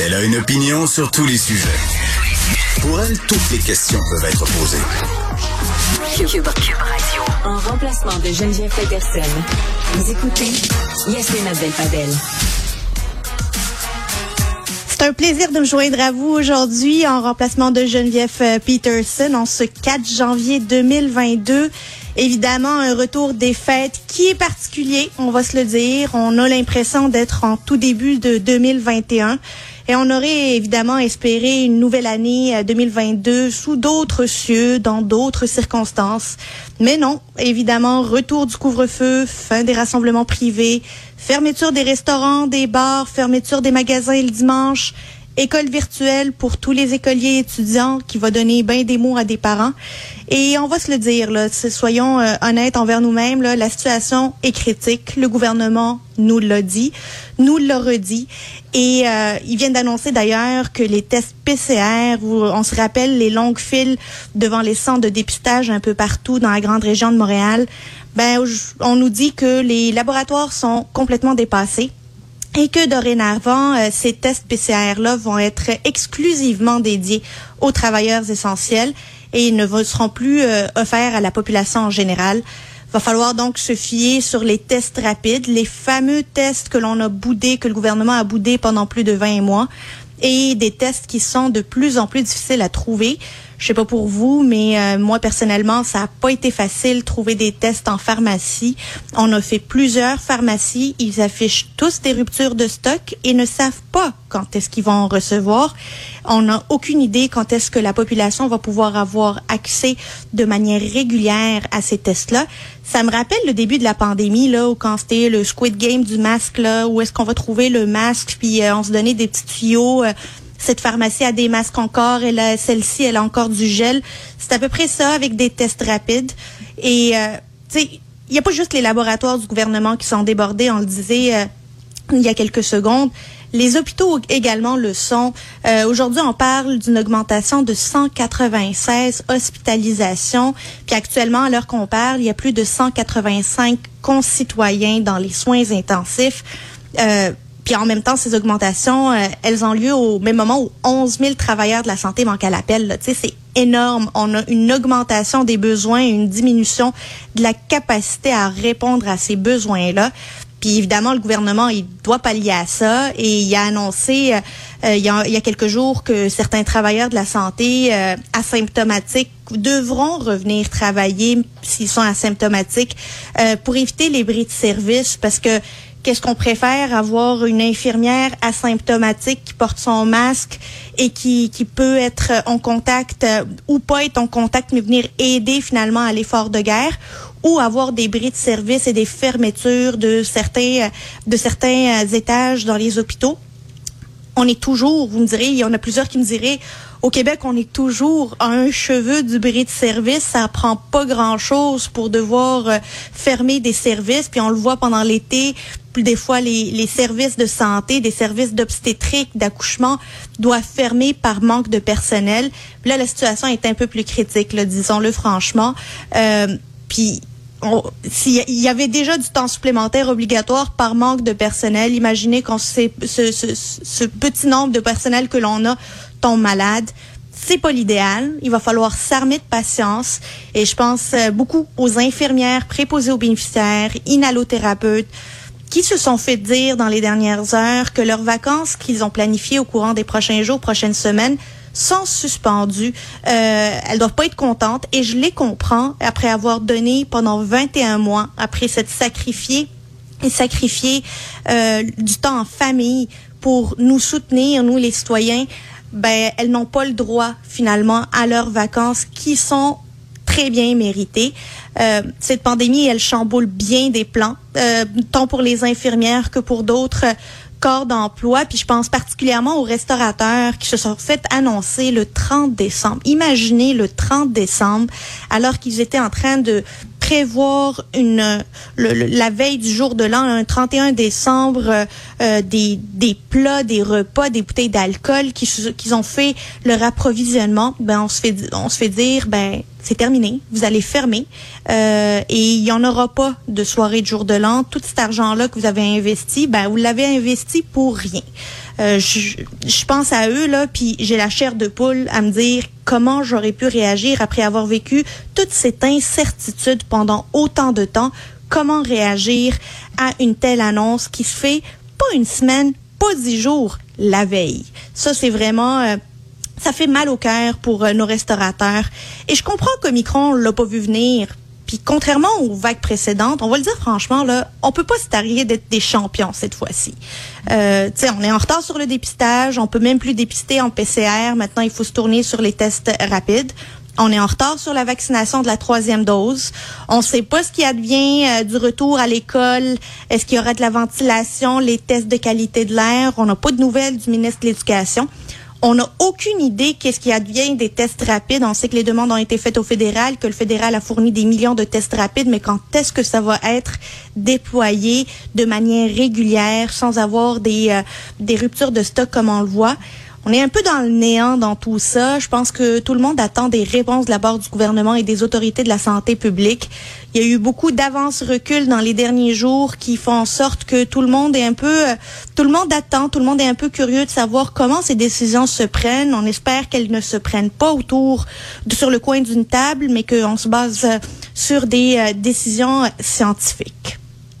Elle a une opinion sur tous les sujets. Pour elle, toutes les questions peuvent être posées. Cube, Radio. En remplacement de Geneviève Peterson. Vous écoutez Yasmina Abdel-Fadel. C'est un plaisir de me joindre à vous aujourd'hui en remplacement de Geneviève euh, Peterson en ce 4 janvier 2022. Évidemment, un retour des fêtes qui est particulier, on va se le dire. On a l'impression d'être en tout début de 2021. Et on aurait évidemment espéré une nouvelle année 2022 euh, sous d'autres cieux, dans d'autres circonstances. Mais non, évidemment, retour du couvre-feu, fin des rassemblements privés, fermeture des restaurants, des bars, fermeture des magasins le dimanche, école virtuelle pour tous les écoliers étudiants qui va donner bien des mots à des parents. Et on va se le dire, là, soyons euh, honnêtes envers nous-mêmes, la situation est critique. Le gouvernement nous l'a dit, nous l'a redit. Et euh, ils viennent d'annoncer d'ailleurs que les tests PCR, où on se rappelle les longues files devant les centres de dépistage un peu partout dans la grande région de Montréal, ben on nous dit que les laboratoires sont complètement dépassés et que dorénavant, euh, ces tests PCR-là vont être exclusivement dédiés aux travailleurs essentiels et ne seront plus euh, offerts à la population en général. Va falloir donc se fier sur les tests rapides, les fameux tests que l'on a boudés, que le gouvernement a boudés pendant plus de 20 mois, et des tests qui sont de plus en plus difficiles à trouver. Je sais pas pour vous, mais euh, moi personnellement, ça a pas été facile trouver des tests en pharmacie. On a fait plusieurs pharmacies, ils affichent tous des ruptures de stock et ne savent pas quand est-ce qu'ils vont en recevoir. On n'a aucune idée quand est-ce que la population va pouvoir avoir accès de manière régulière à ces tests-là. Ça me rappelle le début de la pandémie, là, où quand c'était le Squid Game du masque, là, où est-ce qu'on va trouver le masque, puis euh, on se donnait des petits tuyaux. Euh, cette pharmacie a des masques encore, et celle-ci, elle a encore du gel. C'est à peu près ça avec des tests rapides. Et, euh, tu sais, il n'y a pas juste les laboratoires du gouvernement qui sont débordés, on le disait euh, il y a quelques secondes. Les hôpitaux également le sont. Euh, aujourd'hui, on parle d'une augmentation de 196 hospitalisations. Puis actuellement, à l'heure qu'on parle, il y a plus de 185 concitoyens dans les soins intensifs. Euh, puis en même temps, ces augmentations, euh, elles ont lieu au même moment où 11 000 travailleurs de la santé manquent à l'appel. Tu sais, c'est énorme. On a une augmentation des besoins, une diminution de la capacité à répondre à ces besoins-là. Puis évidemment, le gouvernement, il doit pallier à ça et il a annoncé euh, il, y a, il, y a, quelques jours que certains travailleurs de la santé euh, asymptomatiques devront revenir travailler s'ils sont asymptomatiques pour éviter les bris de service parce que Qu'est-ce qu'on préfère avoir une infirmière asymptomatique qui porte son masque et qui, qui peut être en contact euh, ou pas être en contact mais venir aider finalement à l'effort de guerre ou avoir des bris de service et des fermetures de certains euh, de certains euh, étages dans les hôpitaux? On est toujours, vous me direz, il y en a plusieurs qui me diraient au Québec, on est toujours à un cheveu du bris de service. Ça prend pas grand-chose pour devoir fermer des services. Puis on le voit pendant l'été, des fois les, services de santé, des services d'obstétrique, d'accouchement doivent fermer par manque de personnel. là, la situation est un peu plus critique, disons-le franchement. Euh, puis s'il y avait déjà du temps supplémentaire obligatoire par manque de personnel, imaginez quand ce, ce, petit nombre de personnel que l'on a tombe malade. C'est pas l'idéal. Il va falloir s'armer de patience. Et je pense euh, beaucoup aux infirmières préposées aux bénéficiaires, inhalothérapeutes, qui se sont fait dire dans les dernières heures que leurs vacances qu'ils ont planifiées au courant des prochains jours, prochaines semaines, sont suspendues. Euh, elles doivent pas être contentes et je les comprends après avoir donné pendant 21 mois, après s'être sacrifié et sacrifié euh, du temps en famille pour nous soutenir, nous les citoyens. Ben, elles n'ont pas le droit finalement à leurs vacances qui sont très bien méritées. Euh, cette pandémie, elle chamboule bien des plans, euh, tant pour les infirmières que pour d'autres corps d'emploi. Puis je pense particulièrement aux restaurateurs qui se sont fait annoncer le 30 décembre. Imaginez le 30 décembre, alors qu'ils étaient en train de prévoir une la veille du jour de l'an, un 31 décembre, euh, des, des plats, des repas, des bouteilles d'alcool qui qu'ils ont fait leur approvisionnement. Ben on se fait on se fait dire ben c'est terminé. Vous allez fermer euh, et il n'y en aura pas de soirée de jour de l'an. Tout cet argent-là que vous avez investi, ben vous l'avez investi pour rien. Euh, je, pense à eux là, puis j'ai la chair de poule à me dire comment j'aurais pu réagir après avoir vécu toute cette incertitude pendant autant de temps. Comment réagir à une telle annonce qui se fait pas une semaine, pas dix jours, la veille? Ça c'est vraiment euh, ça fait mal au cœur pour euh, nos restaurateurs. Et je comprends que Micron l'a pas vu venir. Puis contrairement aux vagues précédentes, on va le dire franchement, là, on peut pas se targuer d'être des champions cette fois-ci. Euh, on est en retard sur le dépistage, on peut même plus dépister en PCR. Maintenant, il faut se tourner sur les tests rapides. On est en retard sur la vaccination de la troisième dose. On ne sait pas ce qui advient euh, du retour à l'école. Est-ce qu'il y aura de la ventilation, les tests de qualité de l'air? On n'a pas de nouvelles du ministre de l'Éducation. On n'a aucune idée qu'est-ce qui advient des tests rapides. On sait que les demandes ont été faites au fédéral, que le fédéral a fourni des millions de tests rapides, mais quand est-ce que ça va être déployé de manière régulière, sans avoir des, euh, des ruptures de stock comme on le voit? On est un peu dans le néant dans tout ça. Je pense que tout le monde attend des réponses de la part du gouvernement et des autorités de la santé publique. Il y a eu beaucoup d'avance-recul dans les derniers jours qui font en sorte que tout le monde est un peu, euh, tout le monde attend, tout le monde est un peu curieux de savoir comment ces décisions se prennent. On espère qu'elles ne se prennent pas autour, sur le coin d'une table, mais qu'on se base euh, sur des euh, décisions scientifiques.